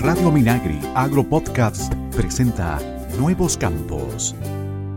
Radio Minagri Agropodcast presenta Nuevos Campos.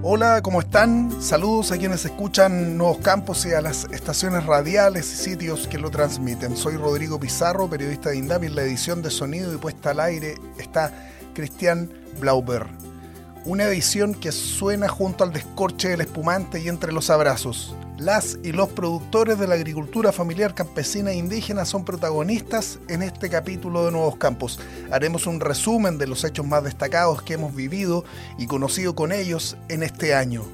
Hola, ¿cómo están? Saludos a quienes escuchan Nuevos Campos y a las estaciones radiales y sitios que lo transmiten. Soy Rodrigo Pizarro, periodista de INDAP en la edición de sonido y puesta al aire está Cristian Blauber. Una edición que suena junto al descorche del espumante y entre los abrazos. Las y los productores de la agricultura familiar campesina e indígena son protagonistas en este capítulo de Nuevos Campos. Haremos un resumen de los hechos más destacados que hemos vivido y conocido con ellos en este año.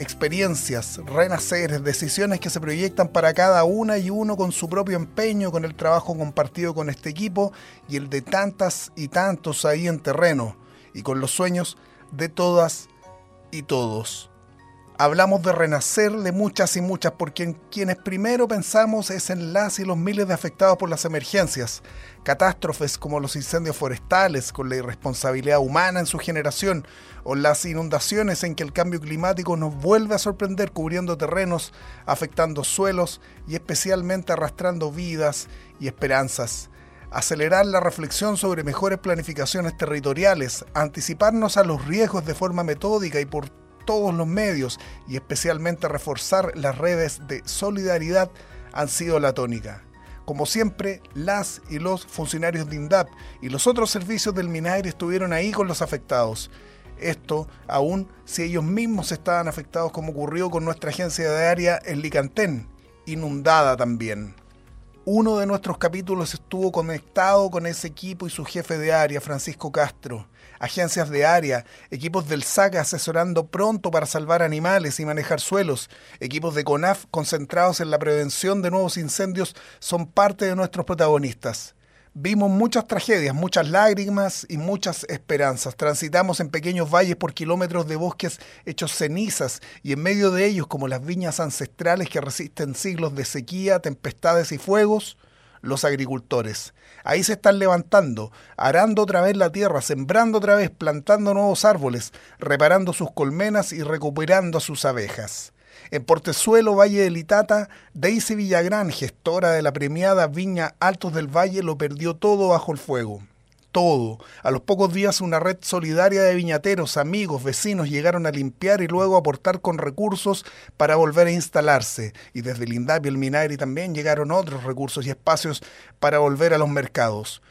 Experiencias, renaceres, decisiones que se proyectan para cada una y uno con su propio empeño, con el trabajo compartido con este equipo y el de tantas y tantos ahí en terreno, y con los sueños de todas y todos. Hablamos de renacer de muchas y muchas, porque en quienes primero pensamos es en las y los miles de afectados por las emergencias, catástrofes como los incendios forestales, con la irresponsabilidad humana en su generación, o las inundaciones en que el cambio climático nos vuelve a sorprender cubriendo terrenos, afectando suelos y especialmente arrastrando vidas y esperanzas acelerar la reflexión sobre mejores planificaciones territoriales, anticiparnos a los riesgos de forma metódica y por todos los medios y especialmente reforzar las redes de solidaridad han sido la tónica. Como siempre, las y los funcionarios de INDAP y los otros servicios del MINAIR estuvieron ahí con los afectados. Esto aún si ellos mismos estaban afectados como ocurrió con nuestra agencia de área en Licantén, inundada también. Uno de nuestros capítulos estuvo conectado con ese equipo y su jefe de área, Francisco Castro agencias de área, equipos del SAC asesorando pronto para salvar animales y manejar suelos, equipos de CONAF concentrados en la prevención de nuevos incendios son parte de nuestros protagonistas. Vimos muchas tragedias, muchas lágrimas y muchas esperanzas. Transitamos en pequeños valles por kilómetros de bosques hechos cenizas y en medio de ellos, como las viñas ancestrales que resisten siglos de sequía, tempestades y fuegos, los agricultores. Ahí se están levantando, arando otra vez la tierra, sembrando otra vez, plantando nuevos árboles, reparando sus colmenas y recuperando a sus abejas. En Portezuelo, Valle de Litata, Daisy Villagrán, gestora de la premiada Viña Altos del Valle, lo perdió todo bajo el fuego todo. A los pocos días una red solidaria de viñateros, amigos, vecinos llegaron a limpiar y luego aportar con recursos para volver a instalarse. Y desde el el Minagri también llegaron otros recursos y espacios para volver a los mercados.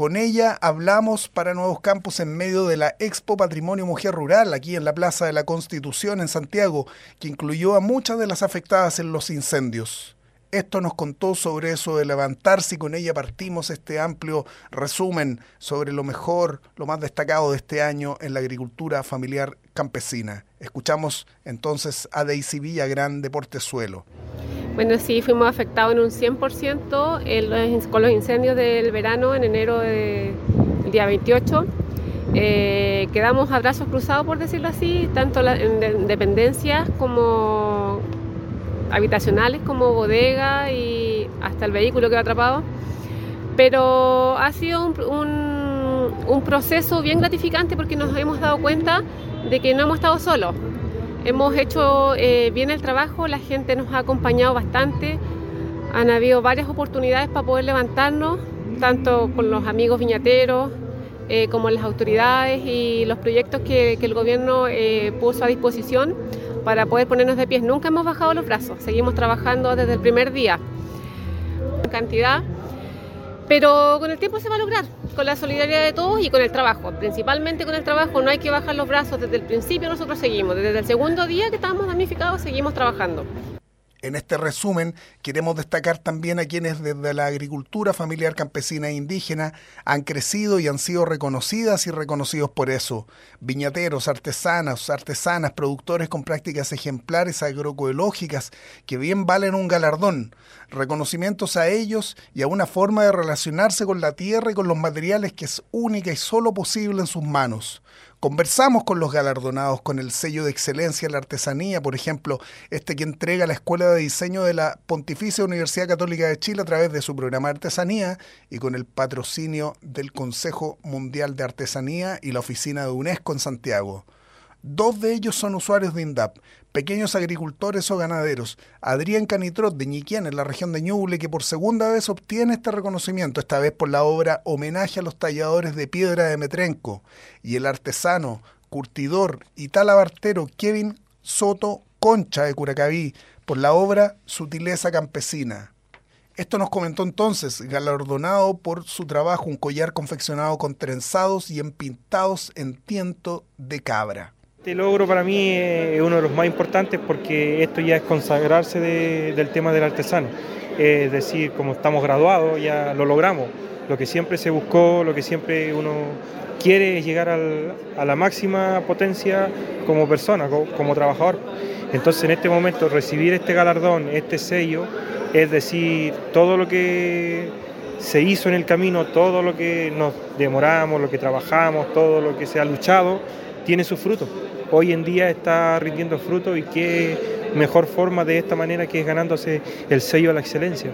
Con ella hablamos para Nuevos Campos en medio de la Expo Patrimonio Mujer Rural, aquí en la Plaza de la Constitución en Santiago, que incluyó a muchas de las afectadas en los incendios. Esto nos contó sobre eso de levantarse y con ella partimos este amplio resumen sobre lo mejor, lo más destacado de este año en la agricultura familiar campesina. Escuchamos entonces a Daisy Villagrán de Portezuelo. Bueno, sí, fuimos afectados en un 100% con los incendios del verano en enero del día 28. Eh, quedamos a brazos cruzados, por decirlo así, tanto en dependencias como habitacionales como bodega y hasta el vehículo que ha atrapado. Pero ha sido un, proceso bien gratificante porque nos hemos dado cuenta de que no hemos estado solos. Hemos hecho eh, bien el trabajo, la gente nos ha acompañado bastante, han habido varias oportunidades para poder levantarnos, tanto con los amigos viñateros, eh, como las autoridades y los proyectos que, el gobierno eh, puso a disposición para poder ponernos de pies. Nunca hemos bajado los brazos, seguimos trabajando desde el primer día. Cantidad, pero con el tiempo se va a lograr, con la solidaridad de todos y con el trabajo. Principalmente con el trabajo, no hay que bajar los brazos. Desde el principio nosotros seguimos, desde el segundo día que estábamos damnificados, seguimos trabajando. En este resumen queremos destacar también a quienes desde la agricultura familiar campesina e indígena han crecido y han sido reconocidas y reconocidos por eso. Viñateros, artesanas, artesanas, productores con prácticas ejemplares agroecológicas que bien valen un galardón. Reconocimientos a ellos y a una forma de relacionarse con la tierra y con los materiales que es única y solo posible en sus manos. Conversamos con los galardonados con el sello de excelencia en la artesanía, por ejemplo, este que entrega la Escuela de Diseño de la Pontificia Universidad Católica de Chile a través de su programa de artesanía y con el patrocinio del Consejo Mundial de Artesanía y la Oficina de UNESCO en Santiago. Dos de ellos son usuarios de INDAP, pequeños agricultores o ganaderos. Adrián Canitrot de Ñiquén, en la región de Ñuble, que por segunda vez obtiene este reconocimiento, esta vez por la obra Homenaje a los talladores de piedra de Metrenco, y el artesano, curtidor y talabartero Kevin Soto Concha de Curacaví, por la obra Sutileza Campesina. Esto nos comentó entonces, galardonado por su trabajo, un collar confeccionado con trenzados y empintados en tiento de cabra. Este logro para mí es uno de los más importantes porque esto ya es consagrarse del tema del artesano. Es decir, como estamos graduados, ya lo logramos. Lo que siempre se buscó, lo que siempre uno quiere es llegar a la máxima potencia como persona, como, trabajador. Entonces en este momento recibir este galardón, este sello, es decir, todo lo que se hizo en el camino, todo lo que nos demoramos, lo que trabajamos, todo lo que se ha luchado, tiene su fruto hoy en día está rindiendo fruto y qué mejor forma de esta manera que es ganándose el sello de la excelencia.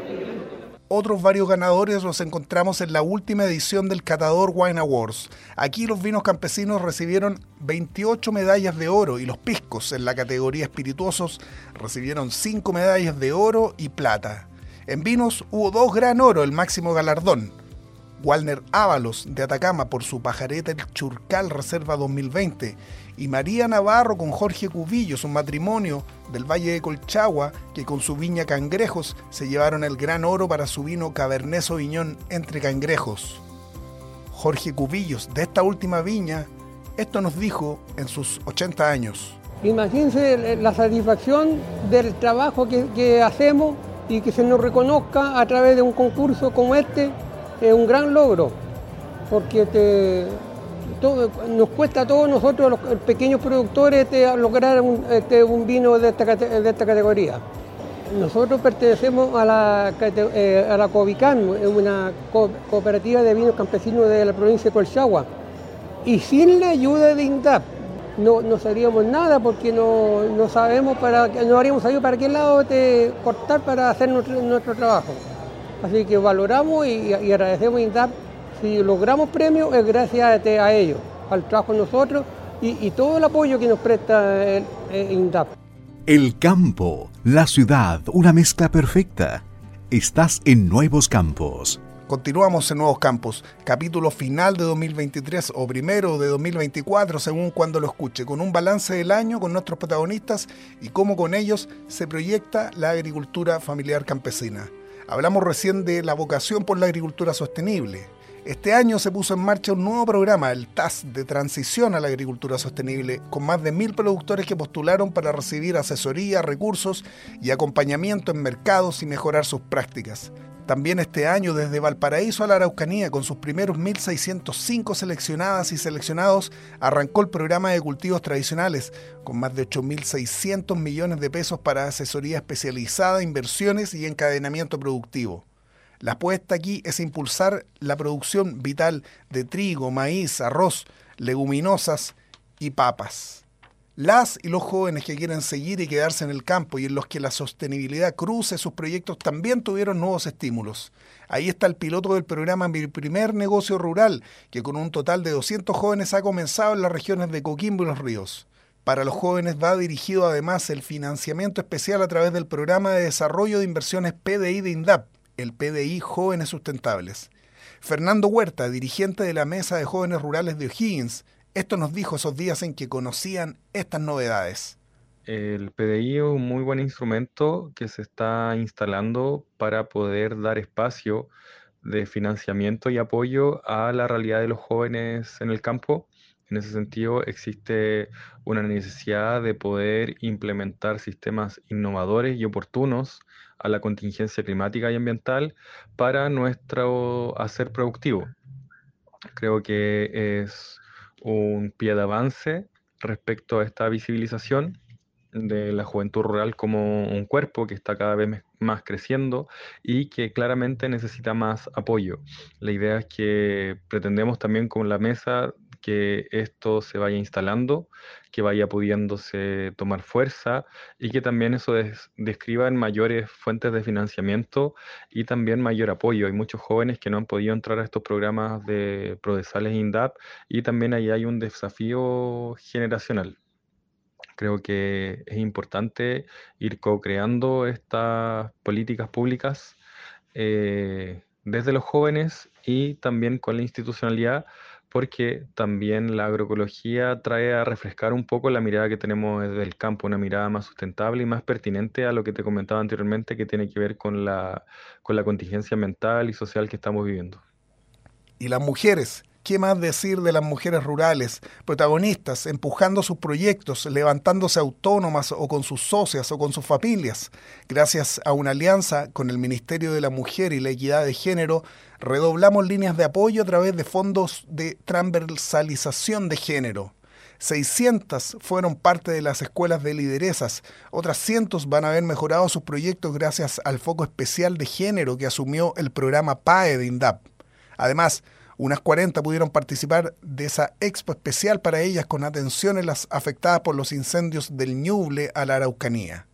Otros varios ganadores los encontramos en la última edición del Catador Wine Awards. Aquí los vinos campesinos recibieron 28 medallas de oro y los piscos en la categoría espirituosos recibieron 5 medallas de oro y plata. En vinos hubo dos gran oro, el máximo galardón. Walner Ábalos de Atacama por su pajareta El Churcal Reserva 2020 y María Navarro con Jorge Cubillos, un matrimonio del Valle de Colchagua que con su viña Cangrejos se llevaron el gran oro para su vino Cabernet Sauvignon entre cangrejos. Jorge Cubillos, de esta última viña, esto nos dijo en sus 80 años. Imagínense la satisfacción del trabajo que, hacemos y que se nos reconozca a través de un concurso como este, es un gran logro, porque te, nos cuesta a todos nosotros, los pequeños productores, lograr un, este, vino de esta, categoría. Nosotros pertenecemos a la, eh, a la COVICAN, una cooperativa de vinos campesinos de la provincia de Colchagua. Y sin la ayuda de INDAP no, no sabríamos nada porque no, no sabemos para, no habríamos sabido para qué lado te cortar para hacer nuestro trabajo. Así que valoramos y, y agradecemos a INDAP si logramos premios es gracias a ellos, al trabajo de nosotros y, todo el apoyo que nos presta el, INDAP. El campo, la ciudad, una mezcla perfecta. Estás en Nuevos Campos. Continuamos en Nuevos Campos, capítulo final de 2023 o primero de 2024, según cuando lo escuche, con un balance del año con nuestros protagonistas y cómo con ellos se proyecta la agricultura familiar campesina. Hablamos recién de la vocación por la agricultura sostenible, este año se puso en marcha un nuevo programa, el TAS, de transición a la agricultura sostenible, con más de mil productores que postularon para recibir asesoría, recursos y acompañamiento en mercados y mejorar sus prácticas. También este año, desde Valparaíso a la Araucanía, con sus primeros 1.605 seleccionadas y seleccionados, arrancó el programa de cultivos tradicionales, con más de 8.600 millones de pesos para asesoría especializada, inversiones y encadenamiento productivo. La apuesta aquí es impulsar la producción vital de trigo, maíz, arroz, leguminosas y papas. Las y los jóvenes que quieren seguir y quedarse en el campo y en los que la sostenibilidad cruce sus proyectos también tuvieron nuevos estímulos. Ahí está el piloto del programa Mi Primer Negocio Rural, que con un total de 200 jóvenes ha comenzado en las regiones de Coquimbo y Los Ríos. Para los jóvenes va dirigido además el financiamiento especial a través del programa de desarrollo de inversiones PDI de INDAP, el PDI Jóvenes Sustentables. Fernando Huerta, dirigente de la Mesa de Jóvenes Rurales de O'Higgins, esto nos dijo esos días en que conocían estas novedades. El PDI es un muy buen instrumento que se está instalando para poder dar espacio de financiamiento y apoyo a la realidad de los jóvenes en el campo. En ese sentido, existe una necesidad de poder implementar sistemas innovadores y oportunos a la contingencia climática y ambiental para nuestro hacer productivo. Creo que es un pie de avance respecto a esta visibilización de la juventud rural como un cuerpo que está cada vez más creciendo y que claramente necesita más apoyo. La idea es que pretendemos también con la mesa que esto se vaya instalando, que vaya pudiéndose tomar fuerza y que también eso describa en mayores fuentes de financiamiento y también mayor apoyo. Hay muchos jóvenes que no han podido entrar a estos programas de Prodesales INDAP y también ahí hay un desafío generacional Creo que es importante ir co-creando estas políticas públicas eh, desde los jóvenes y también con la institucionalidad, porque también la agroecología trae a refrescar un poco la mirada que tenemos desde el campo, una mirada más sustentable y más pertinente a lo que te comentaba anteriormente, que tiene que ver con la, con la contingencia mental y social que estamos viviendo. Y las mujeres, ¿Qué más decir de las mujeres rurales, protagonistas, empujando sus proyectos, levantándose autónomas o con sus socias o con sus familias? Gracias a una alianza con el Ministerio de la Mujer y la Equidad de Género, redoblamos líneas de apoyo a través de fondos de transversalización de género. 600 fueron parte de las escuelas de lideresas, otras cientos van a haber mejorado sus proyectos gracias al foco especial de género que asumió el programa PAE de INDAP. Además, unas 40 pudieron participar de esa expo especial para ellas con atención en las afectadas por los incendios del Ñuble a la Araucanía.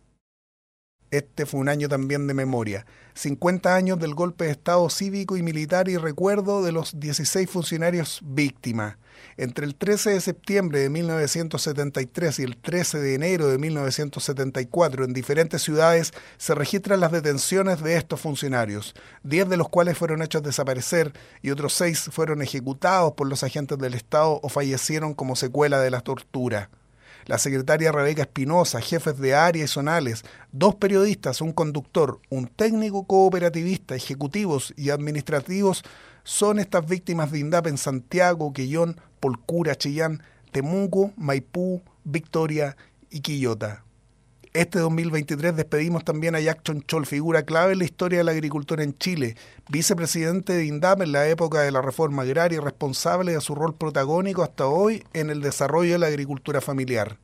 Este fue un año también de memoria. 50 años del golpe de Estado cívico y militar y recuerdo de los 16 funcionarios víctimas. Entre el 13 de septiembre de 1973 y el 13 de enero de 1974 en diferentes ciudades se registran las detenciones de estos funcionarios, 10 de los cuales fueron hechos desaparecer y otros 6 fueron ejecutados por los agentes del Estado o fallecieron como secuela de la tortura. La secretaria Rebeca Espinosa, jefes de área y zonales, dos periodistas, un conductor, un técnico cooperativista, ejecutivos y administrativos son estas víctimas de INDAP en Santiago, Quillón, Polcura, Chillán, Temuco, Maipú, Victoria y Quillota. Este 2023 despedimos también a Jackson Chol, figura clave en la historia de la agricultura en Chile, vicepresidente de INDAP en la época de la reforma agraria y responsable de su rol protagónico hasta hoy en el desarrollo de la agricultura familiar.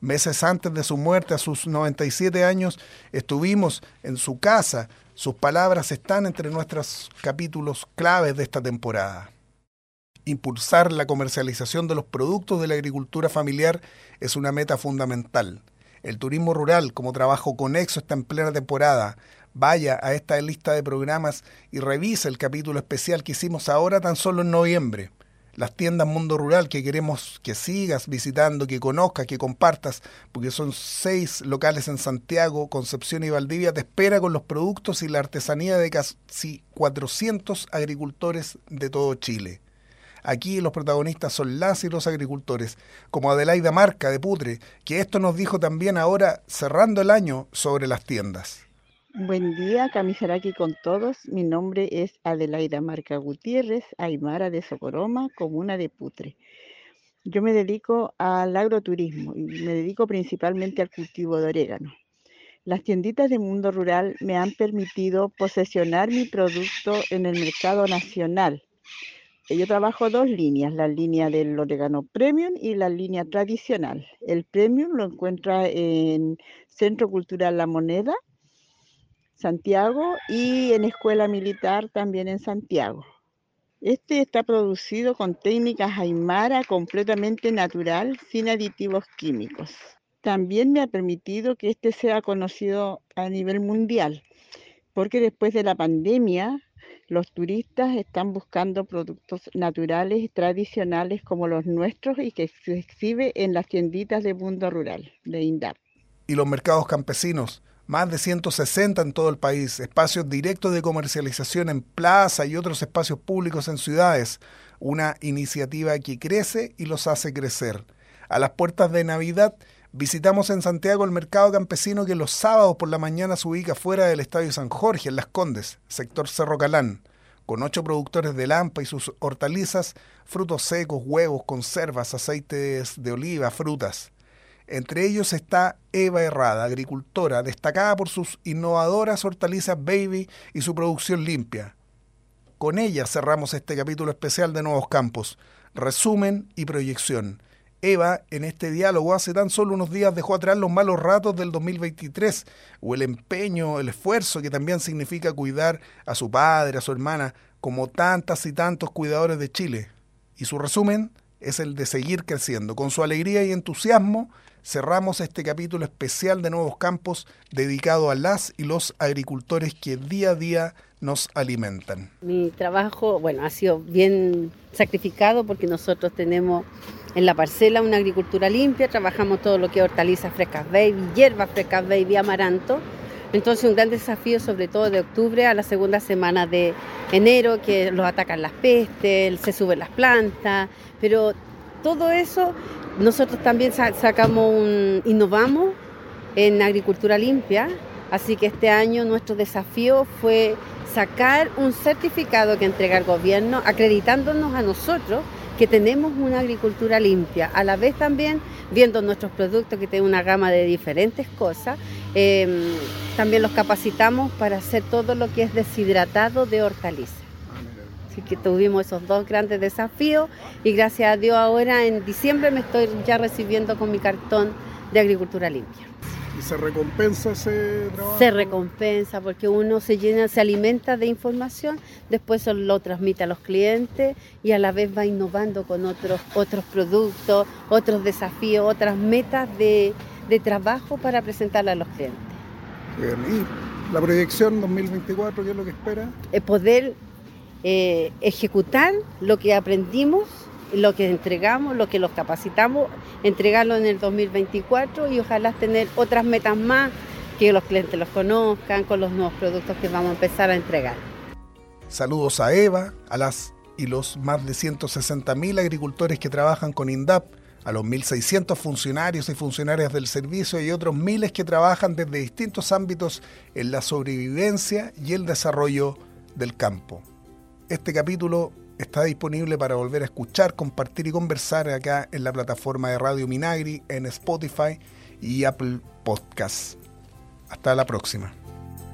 Meses antes de su muerte, a sus 97 años, estuvimos en su casa. Sus palabras están entre nuestros capítulos claves de esta temporada. Impulsar la comercialización de los productos de la agricultura familiar es una meta fundamental. El turismo rural como trabajo conexo está en plena temporada. Vaya a esta lista de programas y revisa el capítulo especial que hicimos ahora tan solo en noviembre. Las tiendas Mundo Rural que queremos que sigas visitando, que conozcas, que compartas, porque son seis locales en Santiago, Concepción y Valdivia, te espera con los productos y la artesanía de casi 400 agricultores de todo Chile. Aquí los protagonistas son las y los agricultores, como Adelaida Marca de Putre, que esto nos dijo también ahora, cerrando el año, sobre las tiendas. Buen día, Camisaraki con todos. Mi nombre es Adelaida Marca Gutiérrez, Aymara de Socoroma, comuna de Putre. Yo me dedico al agroturismo y me dedico principalmente al cultivo de orégano. Las tienditas de mundo rural me han permitido posesionar mi producto en el mercado nacional yo trabajo dos líneas, la línea del orégano premium y la línea tradicional. El premium lo encuentra en Centro Cultural La Moneda, Santiago, y en Escuela Militar también en Santiago. Este está producido con técnicas Aymara completamente natural, sin aditivos químicos. También me ha permitido que este sea conocido a nivel mundial, porque después de la pandemia los turistas están buscando productos naturales y tradicionales como los nuestros y que se exhibe en las tienditas de mundo rural de INDAP. Y los mercados campesinos, más de 160 en todo el país, espacios directos de comercialización en plaza y otros espacios públicos en ciudades, una iniciativa que crece y los hace crecer. A las puertas de Navidad, visitamos en Santiago el mercado campesino que los sábados por la mañana se ubica fuera del Estadio San Jorge, en Las Condes, sector Cerro Calán, con ocho productores de Lampa y sus hortalizas, frutos secos, huevos, conservas, aceites de oliva, frutas. Entre ellos está Eva Herrada, agricultora, destacada por sus innovadoras hortalizas Baby y su producción limpia. Con ella cerramos este capítulo especial de Nuevos Campos, resumen y proyección. Eva, en este diálogo, hace tan solo unos días dejó atrás los malos ratos del 2023, o el empeño, el esfuerzo que también significa cuidar a su padre, a su hermana, como tantas y tantos cuidadores de Chile. Y su resumen es el de seguir creciendo. Con su alegría y entusiasmo cerramos este capítulo especial de Nuevos Campos dedicado a las y los agricultores que día a día nos alimentan. Mi trabajo, bueno, ha sido bien sacrificado porque nosotros tenemos en la parcela una agricultura limpia, trabajamos todo lo que es hortalizas frescas baby, hierbas frescas baby, amaranto. Entonces un gran desafío sobre todo de octubre a la segunda semana de enero, que los atacan las pestes, se suben las plantas, pero todo eso nosotros también sacamos un, innovamos en agricultura limpia, así que este año nuestro desafío fue sacar un certificado que entrega el gobierno acreditándonos a nosotros que tenemos una agricultura limpia, a la vez también viendo nuestros productos que tienen una gama de diferentes cosas, em, también los capacitamos para hacer todo lo que es deshidratado de hortalizas. Así que tuvimos esos dos grandes desafíos y gracias a Dios ahora en diciembre me estoy ya recibiendo con mi cartón de agricultura limpia. ¿Y se recompensa ese trabajo? Se recompensa porque uno se llena, se alimenta de información, después lo transmite a los clientes y a la vez va innovando con otros, otros productos, otros desafíos, otras metas de, trabajo para presentarle a los clientes. Bien, ¿y la proyección 2024 qué es lo que espera? poder eh, ejecutar lo que aprendimos lo que entregamos, lo que los capacitamos, entregarlo en el 2024 y ojalá tener otras metas más, que los clientes los conozcan con los nuevos productos que vamos a empezar a entregar. Saludos a Eva, a las y los más de 160.000 agricultores que trabajan con INDAP, a los 1.600 funcionarios y funcionarias del servicio y otros miles que trabajan desde distintos ámbitos en la sobrevivencia y el desarrollo del campo. Este capítulo está disponible para volver a escuchar, compartir y conversar acá en la plataforma de Radio Minagri, en Spotify y Apple Podcasts. Hasta la próxima.